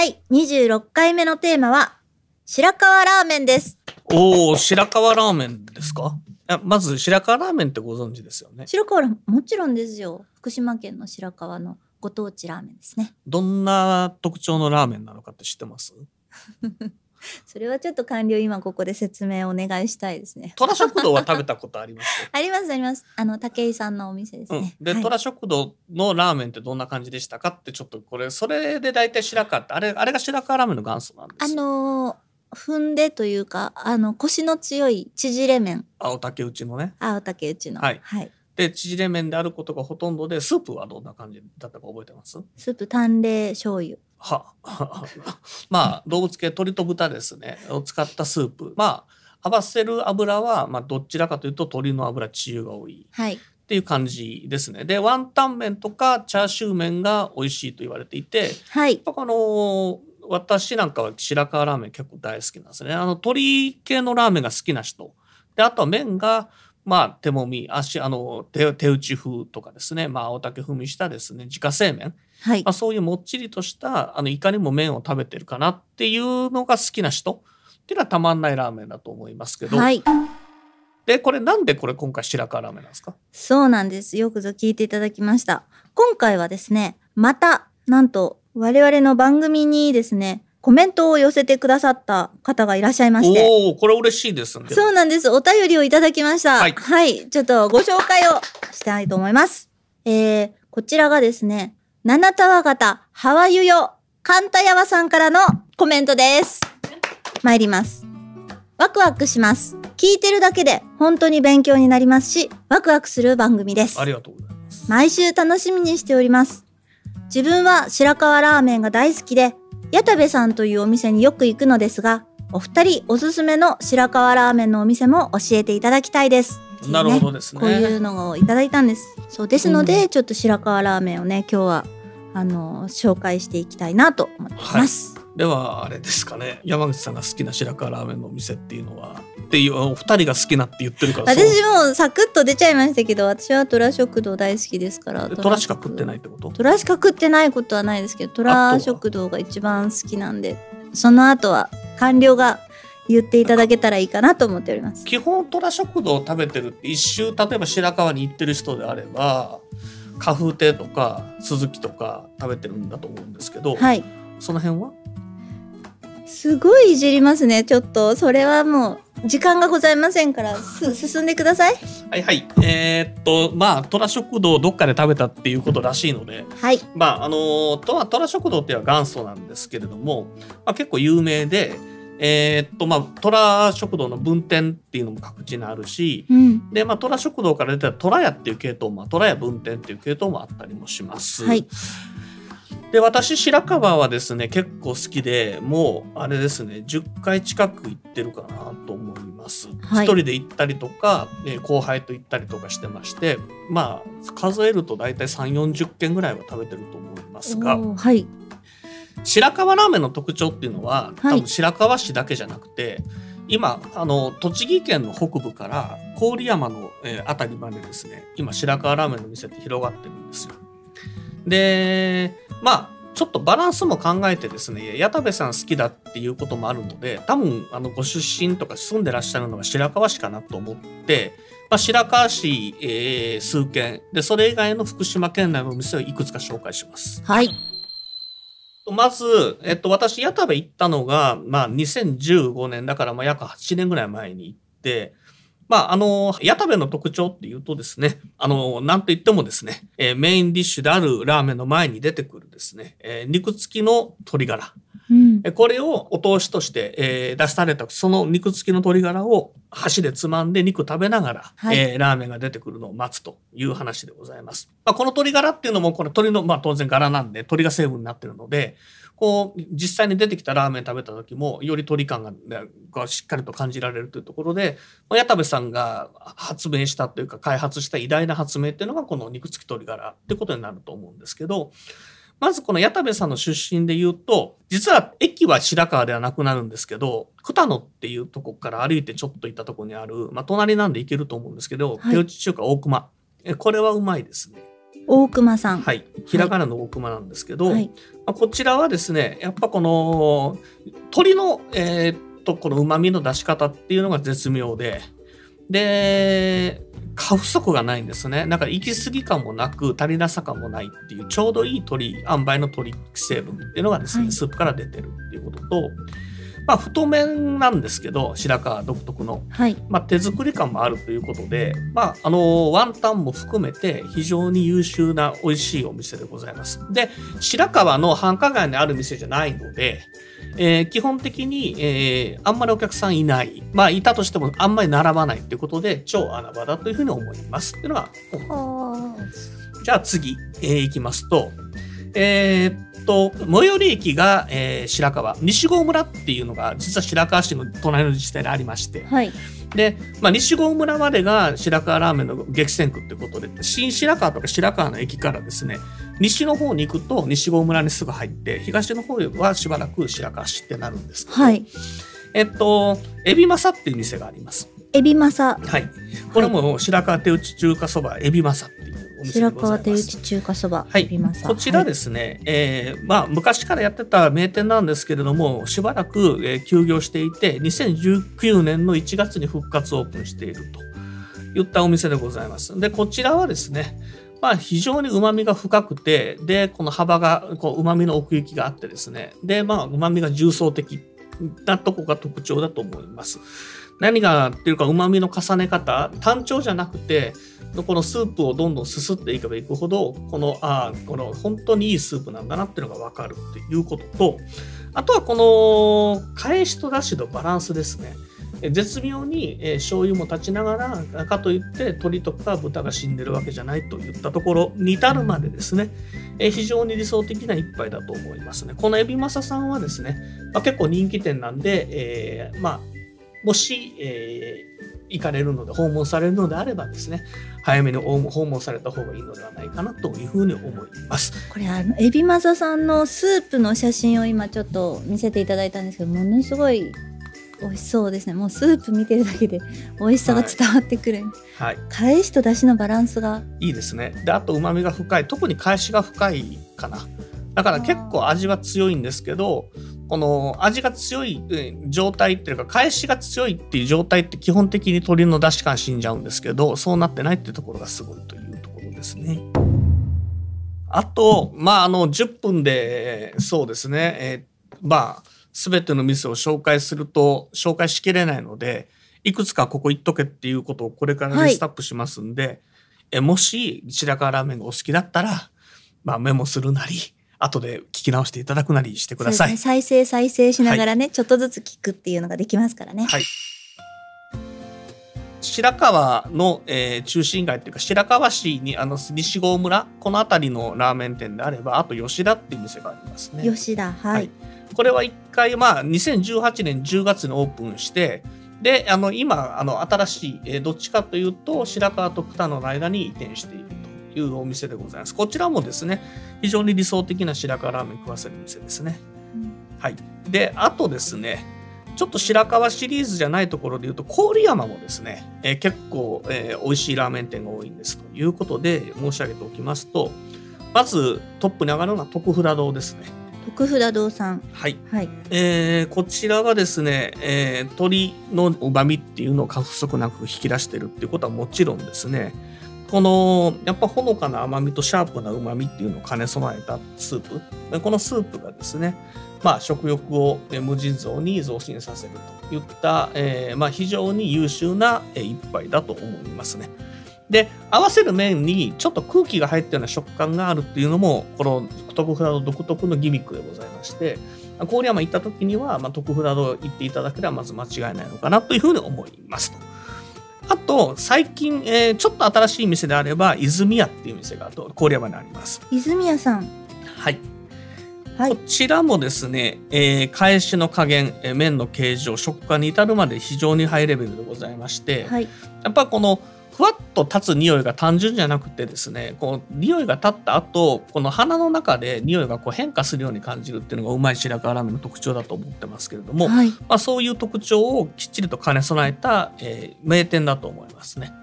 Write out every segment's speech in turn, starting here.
第26回目のテーマは白河ラーメンです。おお白河ラーメンですか？まず白河ラーメンってご存知ですよね？白河もちろんですよ。福島県の白河のご当地ラーメンですね。どんな特徴のラーメンなのかって知ってます？それはちょっと完了今ここで説明お願いしたいですね。虎食堂は食べたことあります？ありますあります。あの武井さんのお店ですうん。ね、で、はい。虎食堂のラーメンってどんな感じでしたかってちょっとこれそれで大体白河ってあれあれが白河ラーメンの元祖なんですあよのー踏んでというかあの腰の強い縮れ麺。青竹内のね。青竹内の。はい。はい、で縮れ麺であることがほとんどでスープはどんな感じだったか覚えてます？スープ淡麗醤油は まあ動物系鶏と豚ですね。を使ったスープ。まあ合わせる油は、まあ、どちらかというと鶏の油血油が多い。はい。っていう感じですね。でワンタン麺とかチャーシュー麺が美味しいと言われていてはい。やっぱあの私なんかは白河ラーメン結構大好きなんですね。あの鶏系のラーメンが好きな人。で、あとは麺が、まあ、手もみ、足、あの、手手打ち風とかですね、まあ、青竹踏みしたですね、自家製麺。はい。まあ、そういうもっちりとした、あの、いかにも麺を食べてるかなっていうのが好きな人。っていうのはたまんないラーメンだと思いますけど。はい。で、これなんでこれ今回白河ラーメンなんですか？そうなんです。よくぞ聞いていただきました。今回はですねまたなんと我々の番組にですねコメントを寄せてくださった方がいらっしゃいましておおこれ嬉しいですね。そうなんです。お便りをいただきました。はいちょっとご紹介をしたいと思います。えー、こちらがですね、七田和型ハワユヨカンタヤワさんからのコメントです。参ります。ワクワクします。聞いてるだけで本当に勉強になりますし、ワクワクする番組ですあ。りがとうございます。毎週楽しみにしております。自分は白河ラーメンが大好きで、矢田部さんというお店によく行くのですが、お二人おすすめの白河ラーメンのお店も教えていただきたいです。なるほどですね。こういうのをいただいたんです。そうですので、ちょっと白河ラーメンをね、今日はあの紹介していきたいなと思っています。ではあれですかね山口さんが好きな白河ラーメンのお店っていうのはっていうお二人が好きなって言ってるから私もサクッと出ちゃいましたけど、私は虎食堂大好きですから。で虎しか食ってないってこと？虎しか食ってないことはないですけど虎食堂が一番好きなんでその後は官僚が言っていただけたらいいかなと思っております。基本虎食堂を食べてる一周例えば白河に行ってる人であれば花風亭とか鈴木とか食べてるんだと思うんですけど、はい。その辺は？すごいいじりますね。ちょっとそれはもう時間がございませんからす進んでください。はいはい。えーっとまあ虎食堂をどっかで食べたっていうことらしいのではい。まああの虎食堂っていうのは元祖なんですけれども、まあ、結構有名でえーっとまあ虎食堂の分店っていうのも各地にあるしうん。でまあ虎食堂から出た虎屋っていう系統も虎屋分店っていう系統もあったりもします。はいで私白河はですね結構好きでもうあれですね10回近く行ってるかなと思います。一、はい人で行ったりとか、えー後輩と行ったりとかしてましてまあ数えると大体3 4 0軒ぐらいは食べてると思いますがはい白河ラーメンの特徴っていうのは多はい分白河市だけじゃなくて、今あの栃木県の北部から郡山の、えー辺りまでですね今白河ラーメンの店って広がってるんですよ。でまあちょっとバランスも考えてですね矢田部さん好きだっていうこともあるので多分あのご出身とか住んでらっしゃるのが白河市かなと思って、まあ、白河市、えー数軒でそれ以外の福島県内のお店をいくつか紹介します。はいまず、えっと、私、矢田部行ったのが、まあ、2015年だから、まあ、約8年ぐらい前に行って、まあ、あの、矢田部の特徴っていうとですね、あの、なんと言ってもですね、えーメインディッシュであるラーメンの前に出てくるですね、えー肉付きの鶏ガラ。うんえこれをお通しとして、えー出されたその肉付きの鶏ガラを箸でつまんで肉食べながら、はいえーラーメンが出てくるのを待つという話でございます。まあ、この鶏ガラっていうのもこれ鶏の、まあ、当然ガラなんで鶏が成分になってるのでこう実際に出てきたラーメン食べた時もより鶏感がねがしっかりと感じられるというところで、まあ矢田部さんが発明したというか開発した偉大な発明っていうのがこの肉付き鶏ガラってことになると思うんですけどまずこの矢田部さんの出身で言うと、実は駅は白川ではなくなるんですけど、二野っていうとこから歩いてちょっと行ったとこにある、まあ隣なんで行けると思うんですけど、はい手打ち中華大熊。えこれはうまいですね。大熊さん。はい。ひらがなの大熊なんですけど、はい。まあこちらはですね、やっぱこの鶏の、えーっと、この旨味の出し方っていうのが絶妙で、で、過不足がないんですね。なんか行き過ぎ感もなく、足りなさ感もないっていう、ちょうどいい鶏、塩梅の鶏成分っていうのがですね、はいスープから出てるっていうことと、まあ、太麺なんですけど、白川独特の。はい。まあ、手作り感もあるということで、まあ、あのワンタンも含めて非常に優秀な美味しいお店でございます。で白川の繁華街にある店じゃないので、えー基本的に、えーあんまりお客さんいないまあいたとしてもあんまり並ばないということで超穴場だというふうに思いますっていうのがじゃあ次、えー行きますと、えーっと、最寄り駅が、えー白川、西郷村っていうのが、実は白川市の隣の自治体にありまして、はい。で、まあ、西郷村までが白川ラーメンの激戦区ってことで、新白川とか白川の駅からですね、西の方に行くと西郷村にすぐ入って、東の方はしばらく白川市ってなるんですけど、はい。えっと、エビマサっていう店があります。エビマサ。はい。これも白川手打ち中華そばエビマサっお店で白。川手打ち中華そば。はい。こちらはいですね、えーまあ、昔からやってた名店なんですけれども、しばらく、えー休業していて、2019年の1月に復活オープンしているといったお店でございます。で、こちらはですね、まあ、非常に旨味が深くて、で、この幅が、こう、旨味の奥行きがあってですね、で、まあ、旨味が重層的なとこが特徴だと思います。何がっていうか、旨味の重ね方、単調じゃなくて、このスープをどんどんすすっていけばいくほど、この、ああ、この本当にいいスープなんだなっていうのがわかるっていうことと、あとはこの、返しと出しのバランスですね。絶妙に、えー醤油も立ちながら、かといって鶏とか豚が死んでるわけじゃないといったところに至るまでですね、非常に理想的な一杯だと思いますね。このエビマサさんはですね、まあ、結構人気店なんで、えーまあ、もし、えー行かれるので、訪問されるのであればですね、早めに訪問訪問された方がいいのではないかなというふうに思います。これあのエビマサさんのスープの写真を今ちょっと見せていただいたんですけどものすごい美味しそうですねもうスープ見てるだけで美味しさが伝わってくる、はい。返しと出汁のバランスがいいですね。で、あと旨味が深い。特に返しが深いかな。だから結構味は強いんですけど、この味が強いえー状態っていうか、返しが強いっていう状態って基本的に鶏の出汁感死んじゃうんですけど、そうなってないっていうところがすごいというところですね。あと、まあ、あの、10分で、そうですね、えーまあ、すべての店を紹介すると、紹介しきれないので、いくつかここ行っとけっていうことをこれからリストアップしますんで、えもし白川ラーメンがお好きだったら、まあ、メモするなり後で聞き直していただくなりしてください。ね再生再生しながらね、ちょっとずつ聞くっていうのができますからね。はい白川の、えー中心街っていうか白川市にあの西郷村この辺りのラーメン店であればあと吉田っていう店がありますね。吉田はい、はいこれは一回、まあ、2018年10月にオープンして、で、あの、今、あの、新しい、えーどっちかというと、白川と二野の間に移転しているというお店でございます。こちらもですね、非常に理想的な白川ラーメン食わせる店ですね。はい。で、あとですね、ちょっと白川シリーズじゃないところで言うと、郡山もですね、えー結構、えー美味しいラーメン店が多いんですということで申し上げておきますと、まずトップに上がるのは徳札堂ですね。徳札堂さんはい。はいえーこちらがですね、えー鶏の旨味っていうのを過不足なく引き出してるっていうことはもちろんですね、このやっぱほのかな甘みとシャープな旨味っていうのを兼ね備えたスープ。でこのスープがですね、まあ食欲をえー無尽蔵に増進させるといった、えーまあ非常に優秀なえー一杯だと思いますね。で合わせる麺にちょっと空気が入ったような食感があるっていうのもこの徳フラド独特のギミックでございまして郡山行った時には、まあ、徳フラド行っていただければまず間違いないのかなというふうに思いますと。あと最近、えー、ちょっと新しい店であれば泉屋っていう店が郡山にあります。泉屋さんはいはい、こちらもですね、えー、返しの加減、えー、麺の形状食感に至るまで非常にハイレベルでございまして、はい、やっぱこのふわっと立つ匂いが単純じゃなくてですねこう匂いが立った後この鼻の中で匂いがこう変化するように感じるっていうのがうまい白川ラーメンの特徴だと思ってますけれども、はい、まあ、そういう特徴をきっちりと兼ね備えた、えー、名店だと思いますね。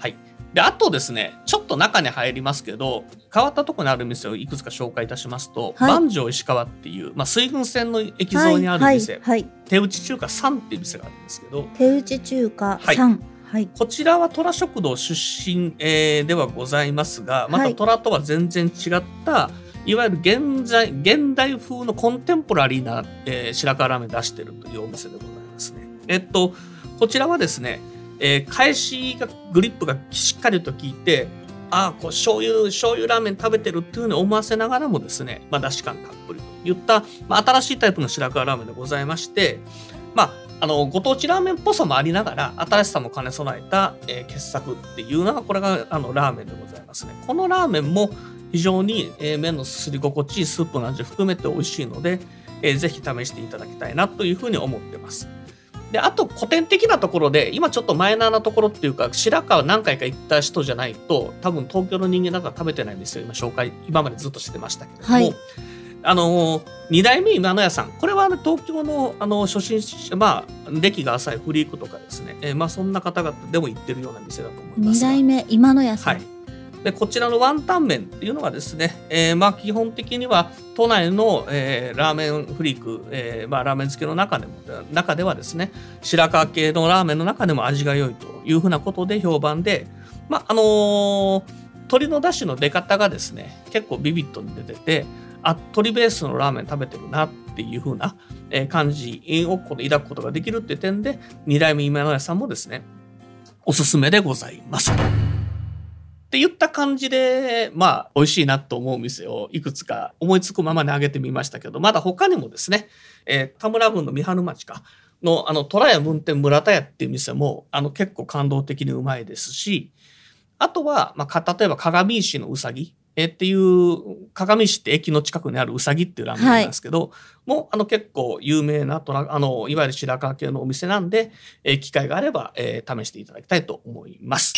はい。であとですねちょっと中に入りますけど変わったところにある店をいくつか紹介いたしますと、はい、万丈石川っていう、まあ、水軍線の駅沿いにある店、はいはい、手打ち中華3っていう店があるんですけど手打ち中華3、はい、こちらは虎食堂出身、えー、ではございますがまた虎とは全然違った、いわゆる現在現代風のコンテンポラリーな、えー、白川ラーメン出してるというお店でございますね。えっとこちらはですね、えー、返しがグリップがしっかりと効いてああこう醤油醤油ラーメン食べてるっていうふうに思わせながらもですね、まあ、だし感たっぷりといった、まあ、新しいタイプの白川ラーメンでございましてまああのご当地ラーメンっぽさもありながら新しさも兼ね備えた、えー、傑作っていうのがこれがあのラーメンでございますね。このラーメンも非常に、えー、麺のすすり心地いいスープの味含めて美味しいので、えー、ぜひ試していただきたいなというふうに思ってます。であと古典的なところで今ちょっとマイナーなところっていうか白川何回か行った人じゃないと多分東京の人間なんか食べてないんですよ。今紹介今までずっとしてましたけども、はい。あの2代目今野屋さん。これは、ね、東京のあの初心者まあ歴が浅いフリークとかですね、えー、まあそんな方々でも行ってるような店だと思います2代目今野屋さん、はい、でこちらのワンタン麺っていうのはですね、えー、まあ基本的には都内の、えー、ラーメンフリーク、えーまあ、ラーメン好きの中でも中ではですね白川系のラーメンの中でも味が良いというふうなことで評判でまああのー、鶏の出汁の出方がですね結構ビビッドに出ててあ鶏ベースのラーメン食べてるなっていう風な感じを抱くことができるっていう点で2代目今野屋さんもですねおすすめでございます。って言った感じで、まあ、美味しいなと思う店をいくつか思いつくままに挙げてみましたけど、まだ他にもですね、えー、田村郡の三春町か、の、あの、虎屋文店村田屋っていう店も、あの、結構感動的にうまいですし、あとは、まあ、例えば鏡石のうさぎ。えっていう鏡市って駅の近くにあるうさぎっていうラーメンなんですけど、はい、もうあの結構有名なトラあのいわゆる白川系のお店なんで、えー、機会があれば、えー、試していただきたいと思います。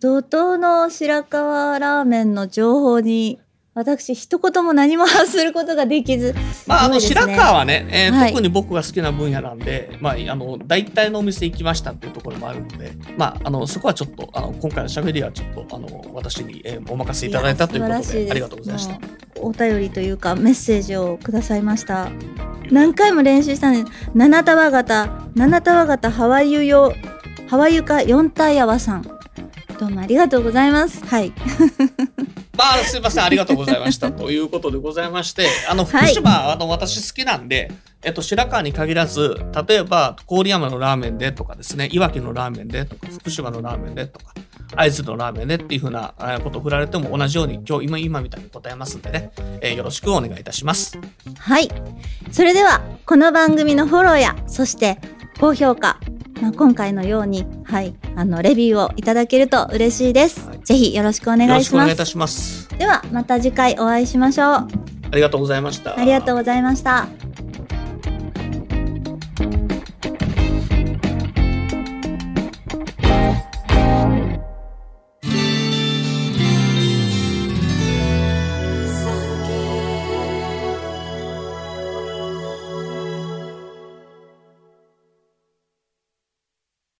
怒涛の白川ラーメンの情報に私一言も何も発することができず、まあ、あの白川はね、えーはい、特に僕が好きな分野なんで、まあ、あの大体のお店行きましたっていうところもあるので、まあ、あのそこはちょっとあの今回のしゃべりはちょっとあの私に、えー、お任せいただいたということでありがとうございました。お便りというかメッセージをくださいました。何回も練習したんです七束型七束型ハワイユ用ハワイユか四体泡さんどうもありがとうございますはい まあ、すいません、ありがとうございました。ということでございまして、あの、福島、はい、あの、私好きなんで、えっと、白川に限らず、例えば、郡山のラーメンでとかですね、いわきのラーメンでとか、福島のラーメンでとか、会津のラーメンでっていうふうなことを振られても同じように今日今今みたいに答えますんでね、えー、よろしくお願いいたします。はい。それでは、この番組のフォローや、そして高評価、まあ、今回のように、はい、あの、レビューをいただけると嬉しいです。はい、ぜひよろしくお願いします。よろしくお願いいたします。では、また次回お会いしましょう。ありがとうございました。ありがとうございました。